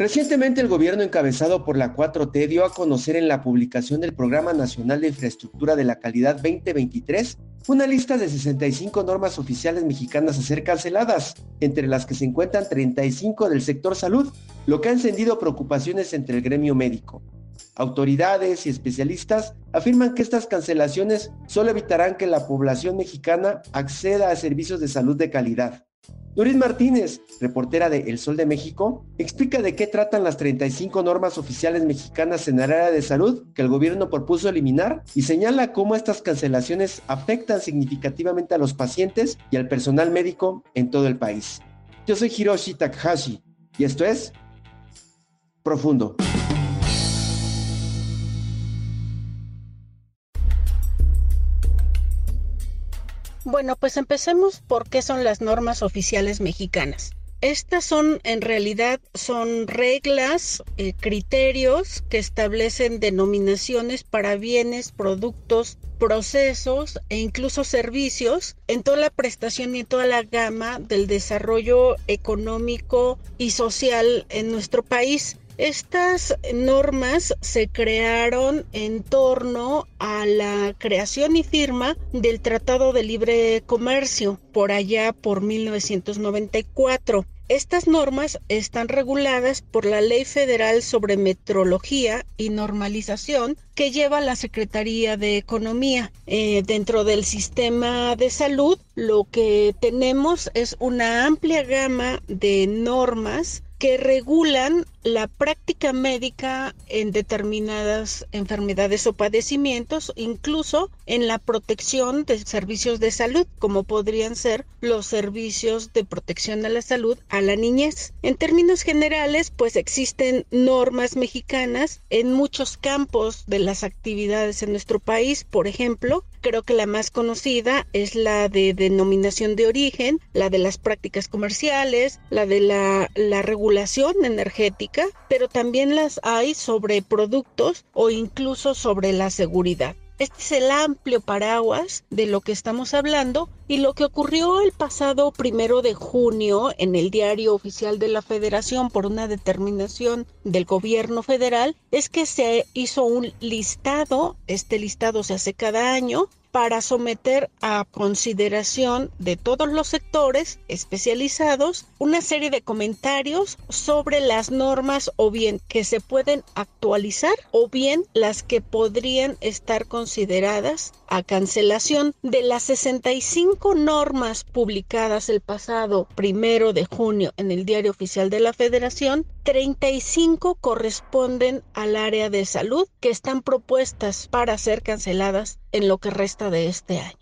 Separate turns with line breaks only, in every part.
Recientemente el gobierno encabezado por la 4T dio a conocer en la publicación del Programa Nacional de Infraestructura de la Calidad 2023 una lista de 65 normas oficiales mexicanas a ser canceladas, entre las que se encuentran 35 del sector salud, lo que ha encendido preocupaciones entre el gremio médico. Autoridades y especialistas afirman que estas cancelaciones solo evitarán que la población mexicana acceda a servicios de salud de calidad. Doris Martínez, reportera de El Sol de México, explica de qué tratan las 35 normas oficiales mexicanas en el área de salud que el gobierno propuso eliminar y señala cómo estas cancelaciones afectan significativamente a los pacientes y al personal médico en todo el país. Yo soy Hiroshi Takahashi y esto es Profundo.
Bueno, pues empecemos por qué son las normas oficiales mexicanas. Estas son, en realidad, son reglas, eh, criterios que establecen denominaciones para bienes, productos, procesos e incluso servicios en toda la prestación y en toda la gama del desarrollo económico y social en nuestro país. Estas normas se crearon en torno a la creación y firma del Tratado de Libre Comercio por allá por 1994. Estas normas están reguladas por la Ley Federal sobre Metrología y Normalización que lleva la Secretaría de Economía. Eh, dentro del sistema de salud, lo que tenemos es una amplia gama de normas que regulan la práctica médica en determinadas enfermedades o padecimientos, incluso en la protección de servicios de salud, como podrían ser los servicios de protección a la salud a la niñez. En términos generales, pues existen normas mexicanas en muchos campos de las actividades en nuestro país, por ejemplo, Creo que la más conocida es la de denominación de origen, la de las prácticas comerciales, la de la, la regulación energética, pero también las hay sobre productos o incluso sobre la seguridad. Este es el amplio paraguas de lo que estamos hablando y lo que ocurrió el pasado primero de junio en el diario oficial de la Federación por una determinación del gobierno federal es que se hizo un listado, este listado se hace cada año para someter a consideración de todos los sectores especializados una serie de comentarios sobre las normas o bien que se pueden actualizar o bien las que podrían estar consideradas a cancelación de las 65 normas publicadas el pasado primero de junio en el Diario Oficial de la Federación, 35 corresponden al área de salud que están propuestas para ser canceladas en lo que resta de este año.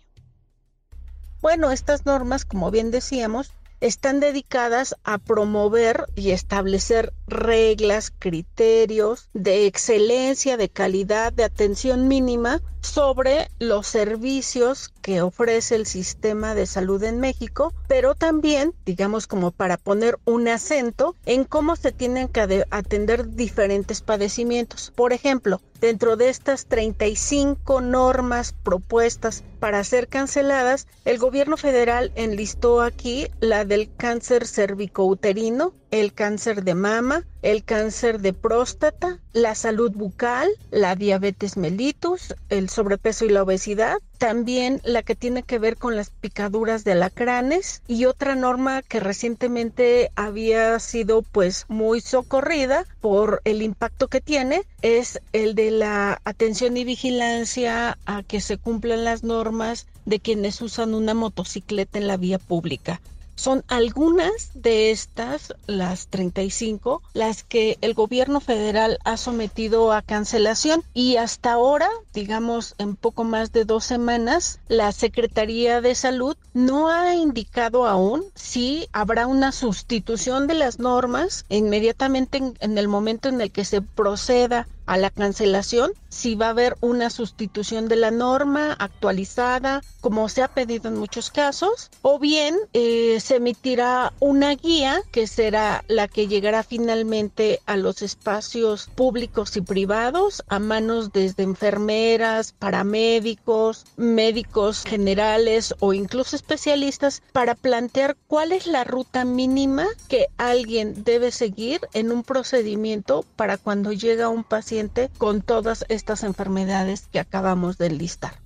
Bueno, estas normas, como bien decíamos, están dedicadas a promover y establecer reglas, criterios de excelencia, de calidad, de atención mínima sobre los servicios que ofrece el sistema de salud en México, pero también, digamos, como para poner un acento en cómo se tienen que atender diferentes padecimientos. Por ejemplo, dentro de estas 35 normas propuestas para ser canceladas, el gobierno federal enlistó aquí la del cáncer cervicouterino, el cáncer de mama, el cáncer de próstata, la salud bucal, la diabetes mellitus, el sobrepeso y la obesidad, también la que tiene que ver con las picaduras de alacranes y otra norma que recientemente había sido pues muy socorrida por el impacto que tiene es el de la atención y vigilancia a que se cumplan las normas de quienes usan una motocicleta en la vía pública. Son algunas de estas, las 35, las que el gobierno federal ha sometido a cancelación. Y hasta ahora, digamos en poco más de dos semanas, la Secretaría de Salud no ha indicado aún si habrá una sustitución de las normas inmediatamente en, en el momento en el que se proceda a la cancelación, si va a haber una sustitución de la norma actualizada, como se ha pedido en muchos casos, o bien eh, se emitirá una guía que será la que llegará finalmente a los espacios públicos y privados a manos desde enfermeras, paramédicos, médicos generales o incluso especialistas para plantear cuál es la ruta mínima que alguien debe seguir en un procedimiento para cuando llega un paciente con todas estas enfermedades que acabamos de listar.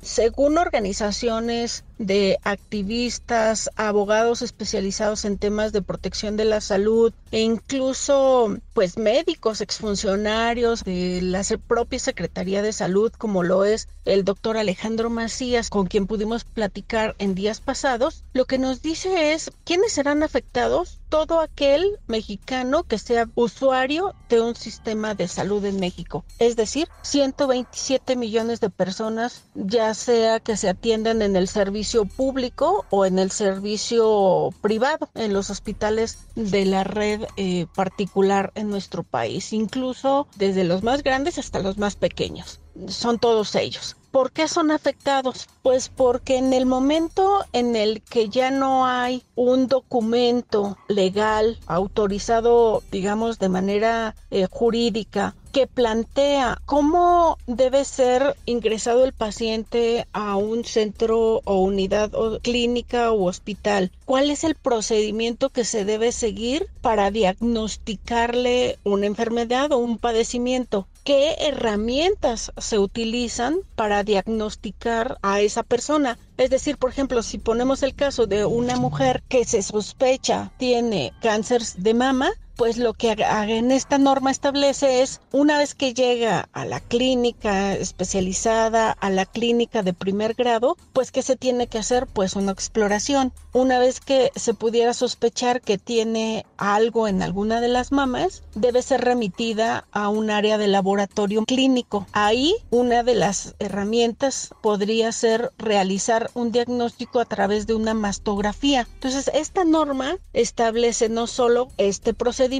Según organizaciones de activistas, abogados especializados en temas de protección de la salud e incluso pues médicos, exfuncionarios de la propia Secretaría de Salud, como lo es el doctor Alejandro Macías, con quien pudimos platicar en días pasados, lo que nos dice es quiénes serán afectados todo aquel mexicano que sea usuario de un sistema de salud en México. Es decir, 127 millones de personas, ya sea que se atiendan en el servicio público o en el servicio privado, en los hospitales de la red eh, particular en nuestro país, incluso desde los más grandes hasta los más pequeños. Son todos ellos. ¿Por qué son afectados? Pues porque en el momento en el que ya no hay un documento legal autorizado, digamos, de manera eh, jurídica que plantea cómo debe ser ingresado el paciente a un centro o unidad o clínica o hospital. ¿Cuál es el procedimiento que se debe seguir para diagnosticarle una enfermedad o un padecimiento? ¿Qué herramientas se utilizan para diagnosticar a esa persona? Es decir, por ejemplo, si ponemos el caso de una mujer que se sospecha tiene cáncer de mama, pues lo que en esta norma establece es una vez que llega a la clínica especializada, a la clínica de primer grado, pues que se tiene que hacer pues una exploración. Una vez que se pudiera sospechar que tiene algo en alguna de las mamas, debe ser remitida a un área de laboratorio clínico. Ahí una de las herramientas podría ser realizar un diagnóstico a través de una mastografía. Entonces, esta norma establece no solo este procedimiento,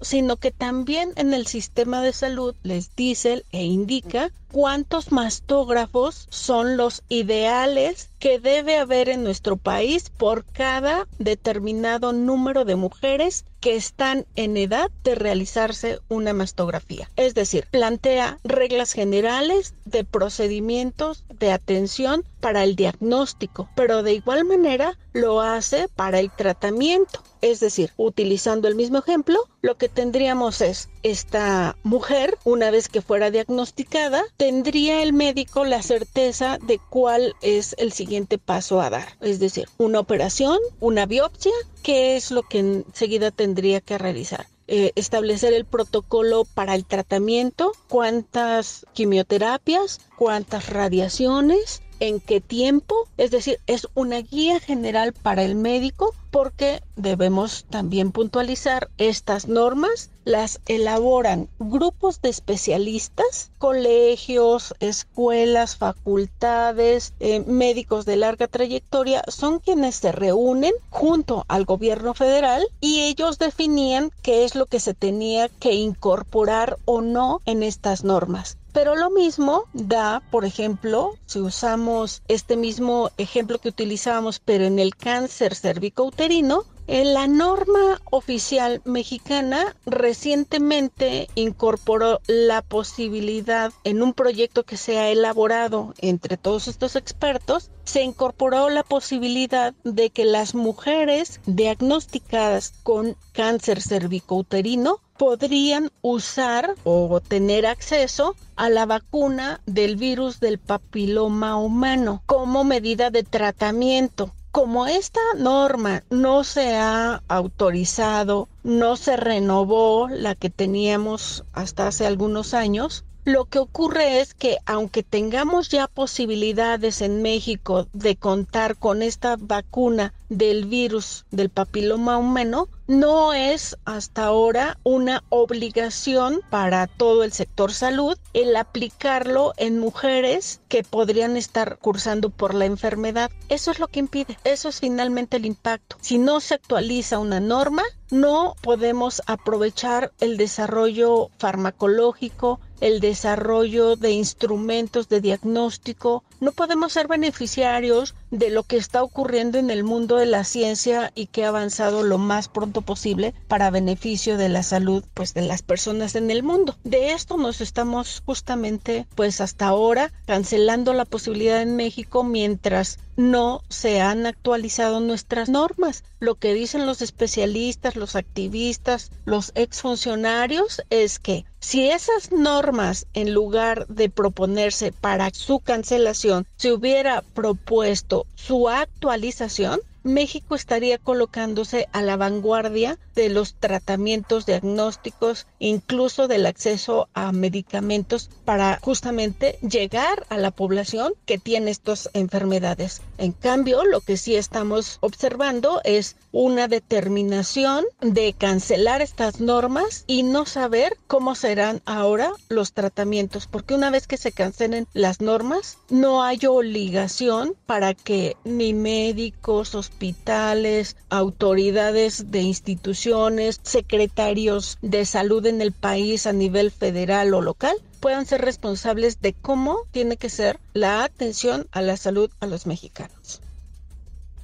sino que también en el sistema de salud les dice e indica cuántos mastógrafos son los ideales que debe haber en nuestro país por cada determinado número de mujeres que están en edad de realizarse una mastografía. Es decir, plantea reglas generales de procedimientos de atención para el diagnóstico, pero de igual manera lo hace para el tratamiento. Es decir, utilizando el mismo ejemplo, lo que tendríamos es esta mujer, una vez que fuera diagnosticada, tendría el médico la certeza de cuál es el siguiente paso a dar. Es decir, una operación, una biopsia, qué es lo que enseguida tendría que realizar. Eh, establecer el protocolo para el tratamiento, cuántas quimioterapias, cuántas radiaciones, en qué tiempo, es decir, es una guía general para el médico porque debemos también puntualizar estas normas las elaboran grupos de especialistas, colegios, escuelas, facultades, eh, médicos de larga trayectoria, son quienes se reúnen junto al gobierno federal y ellos definían qué es lo que se tenía que incorporar o no en estas normas. Pero lo mismo da, por ejemplo, si usamos este mismo ejemplo que utilizábamos, pero en el cáncer cervicouterino, la norma oficial mexicana recientemente incorporó la posibilidad en un proyecto que se ha elaborado entre todos estos expertos, se incorporó la posibilidad de que las mujeres diagnosticadas con cáncer cervicouterino podrían usar o tener acceso a la vacuna del virus del papiloma humano como medida de tratamiento. Como esta norma no se ha autorizado, no se renovó la que teníamos hasta hace algunos años, lo que ocurre es que aunque tengamos ya posibilidades en México de contar con esta vacuna del virus del papiloma humano, no es hasta ahora una obligación para todo el sector salud el aplicarlo en mujeres que podrían estar cursando por la enfermedad. Eso es lo que impide, eso es finalmente el impacto. Si no se actualiza una norma, no podemos aprovechar el desarrollo farmacológico, el desarrollo de instrumentos de diagnóstico, no podemos ser beneficiarios de lo que está ocurriendo en el mundo de la ciencia y que ha avanzado lo más pronto posible para beneficio de la salud pues de las personas en el mundo. De esto nos estamos justamente pues hasta ahora cancelando la posibilidad en México mientras no se han actualizado nuestras normas. Lo que dicen los especialistas, los activistas, los exfuncionarios es que si esas normas, en lugar de proponerse para su cancelación, se hubiera propuesto su actualización, México estaría colocándose a la vanguardia de los tratamientos diagnósticos, incluso del acceso a medicamentos para justamente llegar a la población que tiene estas enfermedades. En cambio, lo que sí estamos observando es una determinación de cancelar estas normas y no saber cómo serán ahora los tratamientos, porque una vez que se cancelen las normas, no hay obligación para que ni médicos, hospitales, autoridades de instituciones, secretarios de salud en el país a nivel federal o local puedan ser responsables de cómo tiene que ser la atención a la salud a los mexicanos.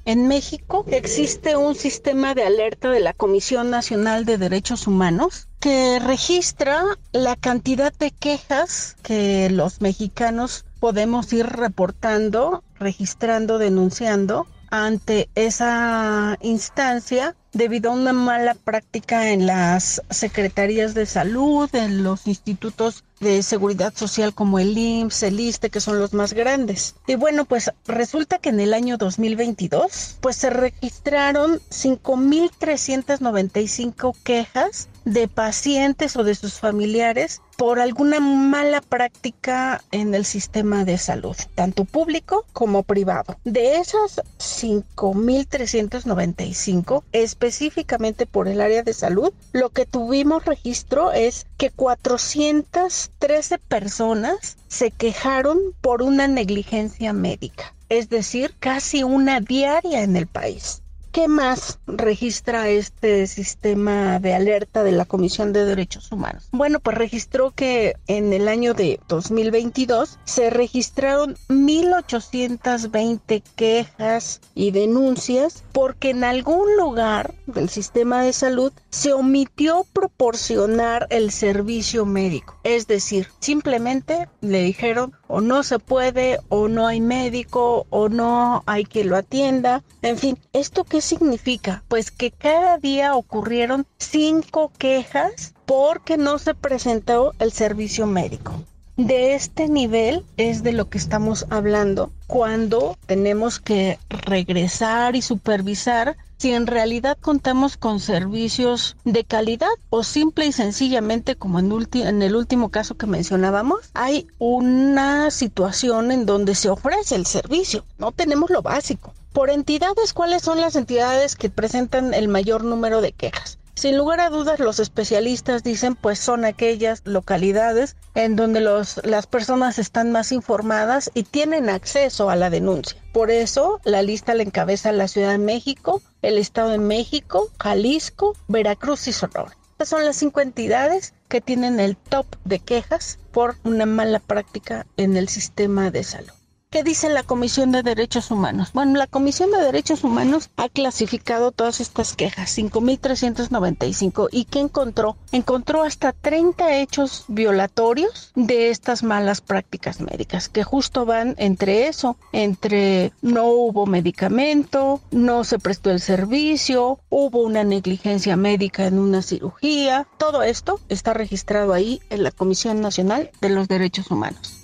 En México existe un sistema de alerta de la Comisión Nacional de Derechos Humanos que registra la cantidad de quejas que los mexicanos podemos ir reportando, registrando, denunciando ante esa instancia debido a una mala práctica en las secretarías de salud, en los institutos de seguridad social como el IMSS, el ISTE, que son los más grandes. Y bueno, pues resulta que en el año 2022, pues se registraron 5.395 quejas de pacientes o de sus familiares por alguna mala práctica en el sistema de salud, tanto público como privado. De esas 5.395, específicamente por el área de salud, lo que tuvimos registro es que 413 personas se quejaron por una negligencia médica, es decir, casi una diaria en el país. ¿Qué más registra este sistema de alerta de la Comisión de Derechos Humanos? Bueno, pues registró que en el año de 2022 se registraron 1.820 quejas y denuncias porque en algún lugar del sistema de salud se omitió proporcionar el servicio médico. Es decir, simplemente le dijeron o no se puede o no hay médico o no hay que lo atienda. En fin, ¿esto qué significa? Pues que cada día ocurrieron cinco quejas porque no se presentó el servicio médico. De este nivel es de lo que estamos hablando cuando tenemos que regresar y supervisar si en realidad contamos con servicios de calidad o simple y sencillamente como en, en, el último caso que mencionábamos, hay una situación en donde se ofrece el servicio, no tenemos lo básico. Por entidades, ¿cuáles son las entidades que presentan el mayor número de quejas? Sin lugar a dudas, los especialistas dicen pues son aquellas localidades en donde los, las personas están más informadas y tienen acceso a la denuncia. Por eso la lista la encabeza la Ciudad de México, el Estado de México, Jalisco, Veracruz y Sonora. Estas son las cinco entidades que tienen el top de quejas por una mala práctica en el sistema de salud. ¿Qué dice la Comisión de Derechos Humanos? Bueno, la Comisión de Derechos Humanos ha clasificado todas estas quejas, 5.395. ¿Y qué encontró? Encontró hasta 30 hechos violatorios de estas malas prácticas médicas, que justo van entre eso, entre no hubo medicamento, no se prestó el servicio, hubo una negligencia médica en una cirugía. Todo esto está registrado ahí en la Comisión Nacional de los Derechos Humanos.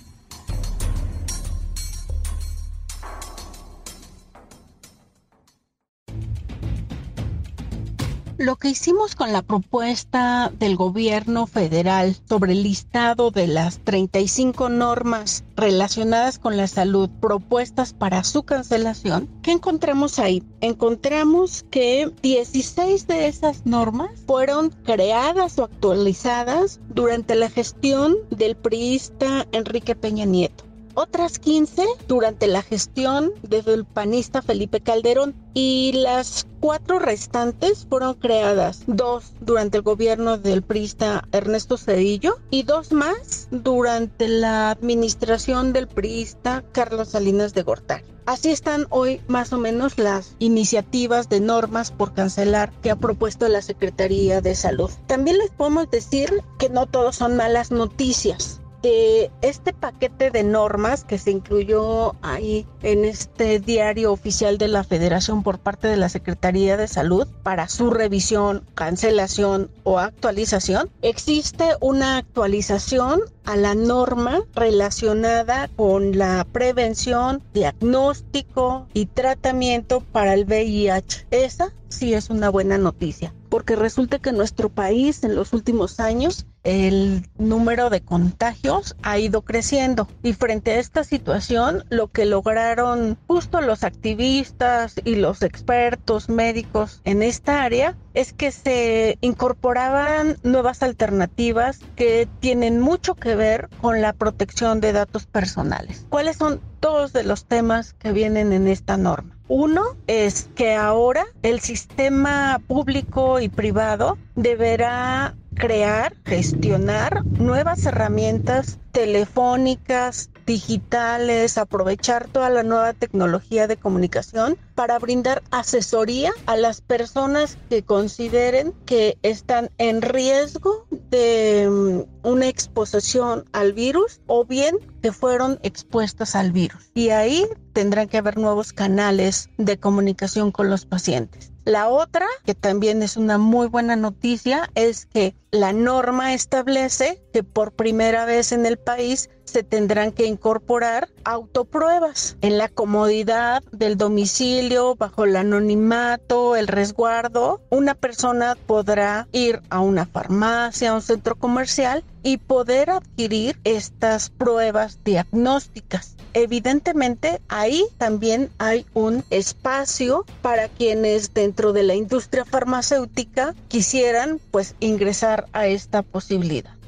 Lo que hicimos con la propuesta del gobierno federal sobre el listado de las 35 normas relacionadas con la salud propuestas para su cancelación, ¿qué encontramos ahí? Encontramos que 16 de esas normas fueron creadas o actualizadas durante la gestión del priista Enrique Peña Nieto otras 15 durante la gestión del panista Felipe Calderón y las cuatro restantes fueron creadas, dos durante el gobierno del priista Ernesto Cedillo y dos más durante la administración del priista Carlos Salinas de Gortari. Así están hoy más o menos las iniciativas de normas por cancelar que ha propuesto la Secretaría de Salud. También les podemos decir que no todos son malas noticias de este paquete de normas que se incluyó ahí en este diario oficial de la Federación por parte de la Secretaría de Salud para su revisión, cancelación o actualización, existe una actualización a la norma relacionada con la prevención, diagnóstico y tratamiento para el VIH. Esa sí es una buena noticia, porque resulta que en nuestro país en los últimos años el número de contagios ha ido creciendo y frente a esta situación lo que lograron justo los activistas y los expertos médicos en esta área es que se incorporaban nuevas alternativas que tienen mucho que ver con la protección de datos personales. ¿Cuáles son todos de los temas que vienen en esta norma? Uno es que ahora el sistema público y privado deberá crear, gestionar nuevas herramientas telefónicas, digitales, aprovechar toda la nueva tecnología de comunicación para brindar asesoría a las personas que consideren que están en riesgo de mm, una exposición al virus o bien que fueron expuestas al virus. Y ahí tendrán que haber nuevos canales de comunicación con los pacientes. La otra, que también es una muy buena noticia, es que la norma establece que por primera vez en el país se tendrán que incorporar autopruebas en la comodidad del domicilio, bajo el anonimato, el resguardo. Una persona podrá ir a una farmacia, a un centro comercial y poder adquirir estas pruebas diagnósticas. Evidentemente ahí también hay un espacio para quienes dentro de la industria farmacéutica quisieran pues ingresar a esta posibilidad.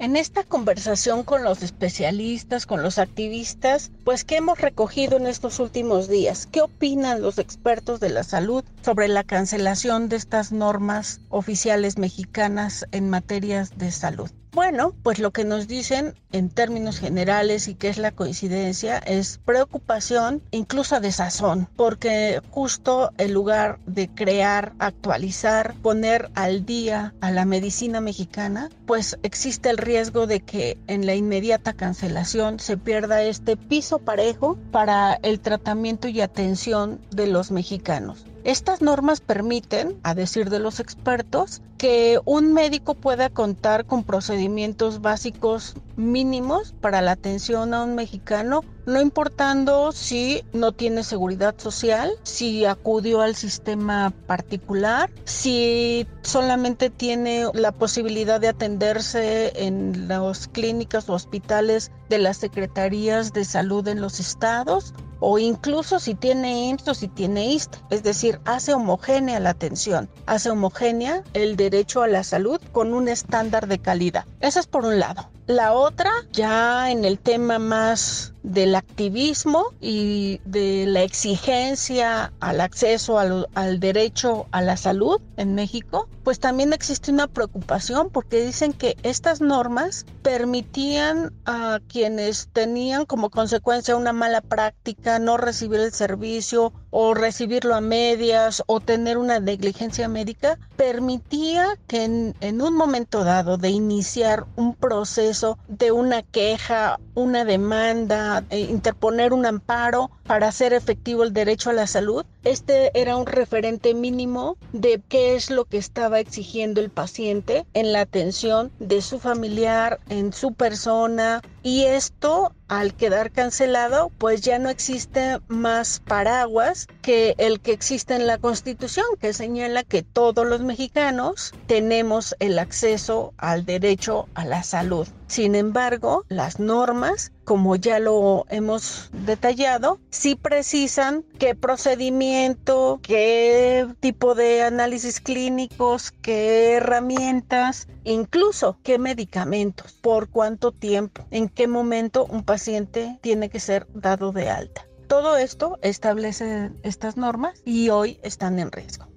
En esta conversación con los especialistas, con los activistas, pues ¿qué hemos recogido en estos últimos días? ¿Qué opinan los expertos de la salud sobre la cancelación de estas normas oficiales mexicanas en materias de salud? Bueno, pues lo que nos dicen en términos generales y que es la coincidencia es preocupación, incluso desazón, porque justo en lugar de crear, actualizar, poner al día a la medicina mexicana, pues existe el riesgo de que en la inmediata cancelación se pierda este piso parejo para el tratamiento y atención de los mexicanos. Estas normas permiten, a decir de los expertos, que un médico pueda contar con procedimientos básicos mínimos para la atención a un mexicano, no importando si no tiene seguridad social, si acudió al sistema particular, si solamente tiene la posibilidad de atenderse en las clínicas o hospitales de las secretarías de salud en los estados o incluso si tiene IMSS o si tiene IST, es decir, hace homogénea la atención, hace homogénea el derecho a la salud con un estándar de calidad. Eso es por un lado. La otra, ya en el tema más del activismo y de la exigencia al acceso al, derecho a la salud en México, pues también existe una preocupación porque dicen que estas normas permitían a quienes tenían como consecuencia una mala práctica no recibir el servicio o recibirlo a medias o tener una negligencia médica, permitía que en, en un momento dado de iniciar un proceso de una queja, una demanda, e interponer un amparo para hacer efectivo el derecho a la salud, este era un referente mínimo de qué es lo que estaba exigiendo el paciente en la atención de su familiar, en su persona, y esto al quedar cancelado, pues ya no existe más paraguas que el que existe en la Constitución, que señala que todos los mexicanos tenemos el acceso al derecho a la salud. Sin embargo, las normas, como ya lo hemos detallado, sí precisan qué procedimiento, qué tipo de análisis clínicos, qué herramientas, incluso qué medicamentos, por cuánto tiempo, en qué momento un paciente tiene que ser dado de alta. Todo esto establece estas normas y hoy están en riesgo.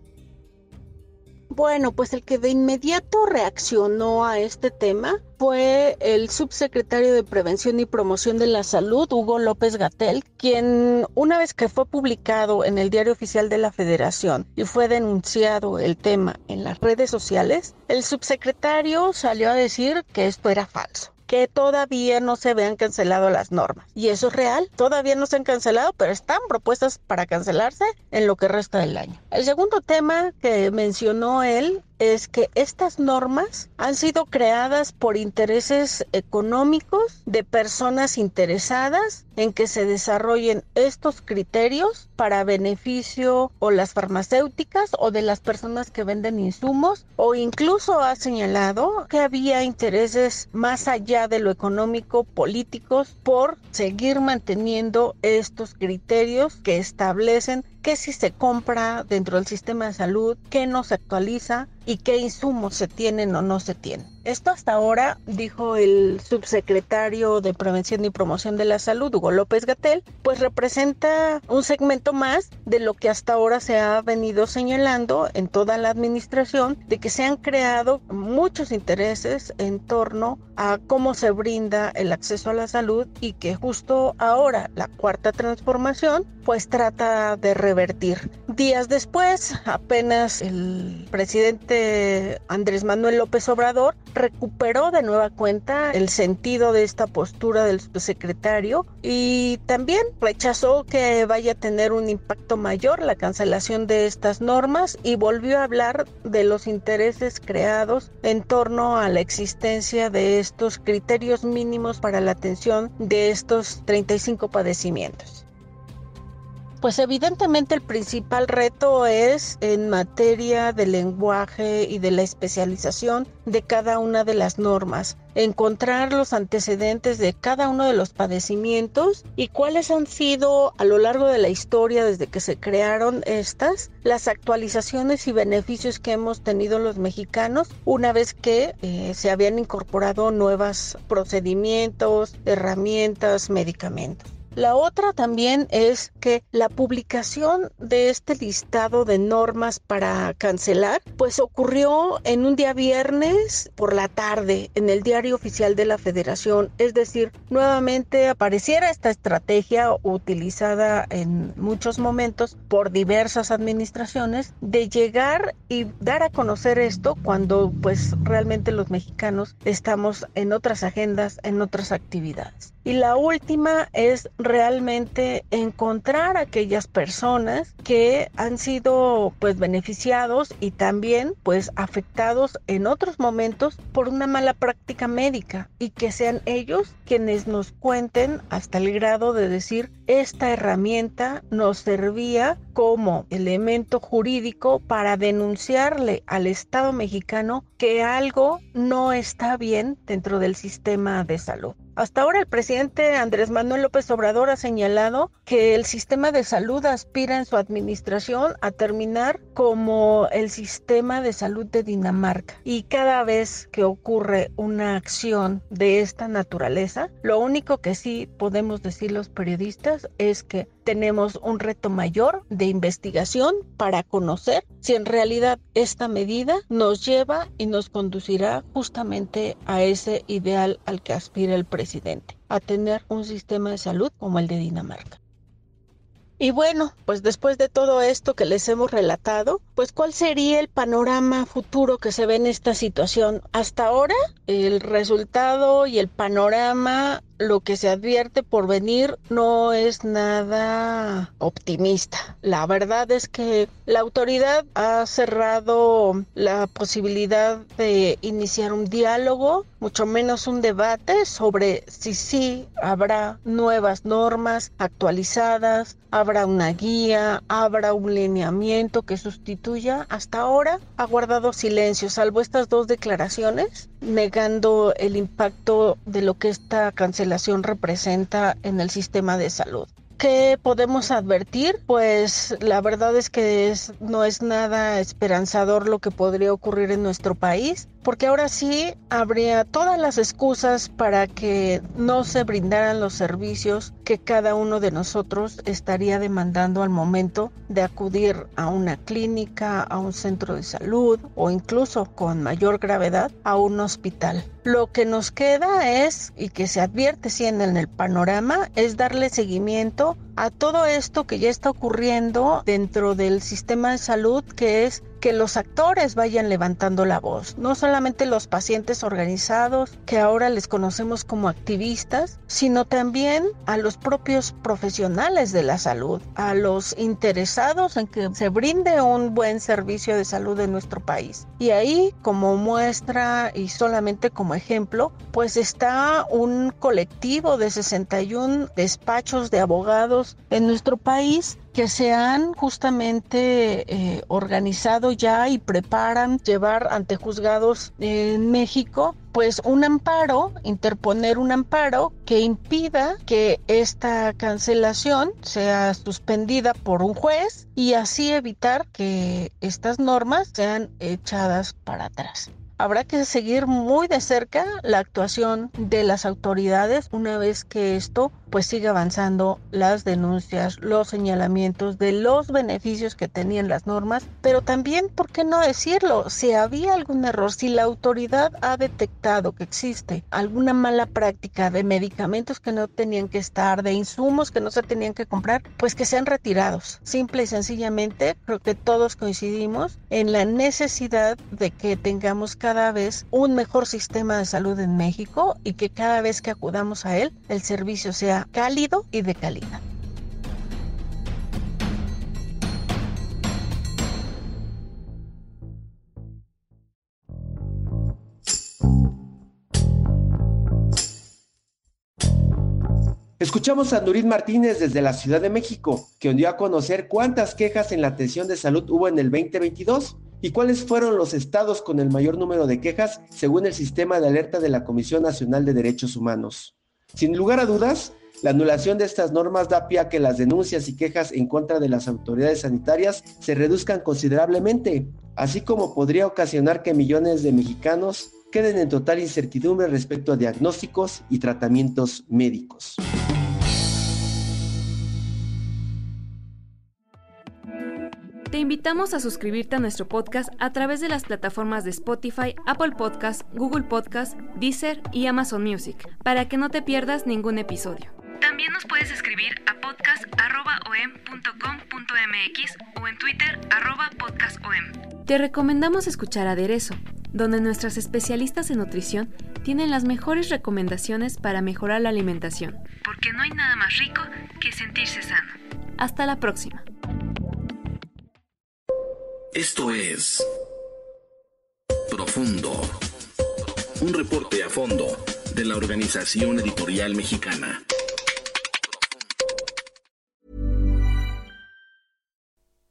Bueno, pues el que de inmediato reaccionó a este tema fue el subsecretario de Prevención y Promoción de la Salud, Hugo López Gatel, quien una vez que fue publicado en el Diario Oficial de la Federación y fue denunciado el tema en las redes sociales, el subsecretario salió a decir que esto era falso que todavía no se vean cancelado las normas. Y eso es real, todavía no se han cancelado, pero están propuestas para cancelarse en lo que resta del año. El segundo tema que mencionó él es que estas normas han sido creadas por intereses económicos de personas interesadas en que se desarrollen estos criterios para beneficio o las farmacéuticas o de las personas que venden insumos o incluso ha señalado que había intereses más allá de lo económico políticos por seguir manteniendo estos criterios que establecen qué si se compra dentro del sistema de salud, qué no se actualiza y qué insumos se tienen o no se tienen. Esto hasta ahora, dijo el subsecretario de Prevención y Promoción de la Salud, Hugo López Gatel, pues representa un segmento más de lo que hasta ahora se ha venido señalando en toda la administración, de que se han creado muchos intereses en torno a cómo se brinda el acceso a la salud y que justo ahora la cuarta transformación pues trata de revertir. Días después, apenas el presidente Andrés Manuel López Obrador recuperó de nueva cuenta el sentido de esta postura del subsecretario y también rechazó que vaya a tener un impacto mayor la cancelación de estas normas y volvió a hablar de los intereses creados en torno a la existencia de estos criterios mínimos para la atención de estos 35 padecimientos. Pues evidentemente el principal reto es en materia de lenguaje y de la especialización de cada una de las normas, encontrar los antecedentes de cada uno de los padecimientos y cuáles han sido a lo largo de la historia desde que se crearon estas, las actualizaciones y beneficios que hemos tenido los mexicanos una vez que eh, se habían incorporado nuevos procedimientos, herramientas, medicamentos. La otra también es que la publicación de este listado de normas para cancelar, pues ocurrió en un día viernes por la tarde en el diario oficial de la federación. Es decir, nuevamente apareciera esta estrategia utilizada en muchos momentos por diversas administraciones de llegar y dar a conocer esto cuando pues realmente los mexicanos estamos en otras agendas, en otras actividades. Y la última es realmente encontrar aquellas personas que han sido pues beneficiados y también pues afectados en otros momentos por una mala práctica médica y que sean ellos quienes nos cuenten hasta el grado de decir esta herramienta nos servía como elemento jurídico para denunciarle al Estado mexicano que algo no está bien dentro del sistema de salud. Hasta ahora el presidente Andrés Manuel López Obrador ha señalado que el sistema de salud aspira en su administración a terminar como el sistema de salud de Dinamarca. Y cada vez que ocurre una acción de esta naturaleza, lo único que sí podemos decir los periodistas es que tenemos un reto mayor de investigación para conocer si en realidad esta medida nos lleva y nos conducirá justamente a ese ideal al que aspira el presidente, a tener un sistema de salud como el de Dinamarca. Y bueno, pues después de todo esto que les hemos relatado, pues cuál sería el panorama futuro que se ve en esta situación. Hasta ahora, el resultado y el panorama lo que se advierte por venir no es nada optimista. La verdad es que la autoridad ha cerrado la posibilidad de iniciar un diálogo, mucho menos un debate sobre si sí habrá nuevas normas actualizadas, habrá una guía, habrá un lineamiento que sustituya. Hasta ahora ha guardado silencio, salvo estas dos declaraciones, negando el impacto de lo que esta cancelación representa en el sistema de salud. ¿Qué podemos advertir? Pues la verdad es que no es nada esperanzador lo que podría ocurrir en nuestro país porque ahora sí habría todas las excusas para que no se brindaran los servicios que cada uno de nosotros estaría demandando al momento de acudir a una clínica, a un centro de salud o incluso con mayor gravedad a un hospital. Lo que nos queda es, y que se advierte siendo en el panorama, es darle seguimiento a todo esto que ya está ocurriendo dentro del sistema de salud, que es que los actores vayan levantando la voz, no solamente los pacientes organizados, que ahora les conocemos como activistas, sino también a los propios profesionales de la salud, a los interesados en que se brinde un buen servicio de salud en nuestro país. Y ahí, como muestra y solamente como ejemplo, pues está un colectivo de 61 despachos de abogados en nuestro país que se han justamente eh, organizado ya y preparan llevar ante juzgados en México pues un amparo, interponer un amparo que impida que esta cancelación sea suspendida por un juez y así evitar que estas normas sean echadas para atrás. Habrá que seguir muy de cerca la actuación de las autoridades una vez que esto pues sigue avanzando las denuncias, los señalamientos de los beneficios que tenían las normas, pero también, ¿por qué no decirlo? Si había algún error, si la autoridad ha detectado que existe alguna mala práctica de medicamentos que no tenían que estar, de insumos que no se tenían que comprar, pues que sean retirados. Simple y sencillamente, creo que todos coincidimos en la necesidad de que tengamos cada vez un mejor sistema de salud en México y que cada vez que acudamos a él, el servicio sea cálido y de calidad.
Escuchamos a Nurit Martínez desde la Ciudad de México, que dio a conocer cuántas quejas en la atención de salud hubo en el 2022 y cuáles fueron los estados con el mayor número de quejas según el sistema de alerta de la Comisión Nacional de Derechos Humanos. Sin lugar a dudas, la anulación de estas normas da pie a que las denuncias y quejas en contra de las autoridades sanitarias se reduzcan considerablemente, así como podría ocasionar que millones de mexicanos queden en total incertidumbre respecto a diagnósticos y tratamientos médicos.
Te invitamos a suscribirte a nuestro podcast a través de las plataformas de Spotify, Apple Podcast, Google Podcast, Deezer y Amazon Music, para que no te pierdas ningún episodio. También nos puedes escribir a podcast.om.com.mx o en Twitter podcastom. Te recomendamos escuchar Aderezo, donde nuestras especialistas en nutrición tienen las mejores recomendaciones para mejorar la alimentación. Porque no hay nada más rico que sentirse sano. Hasta la próxima.
Esto es Profundo. Un reporte a fondo de la Organización Editorial Mexicana.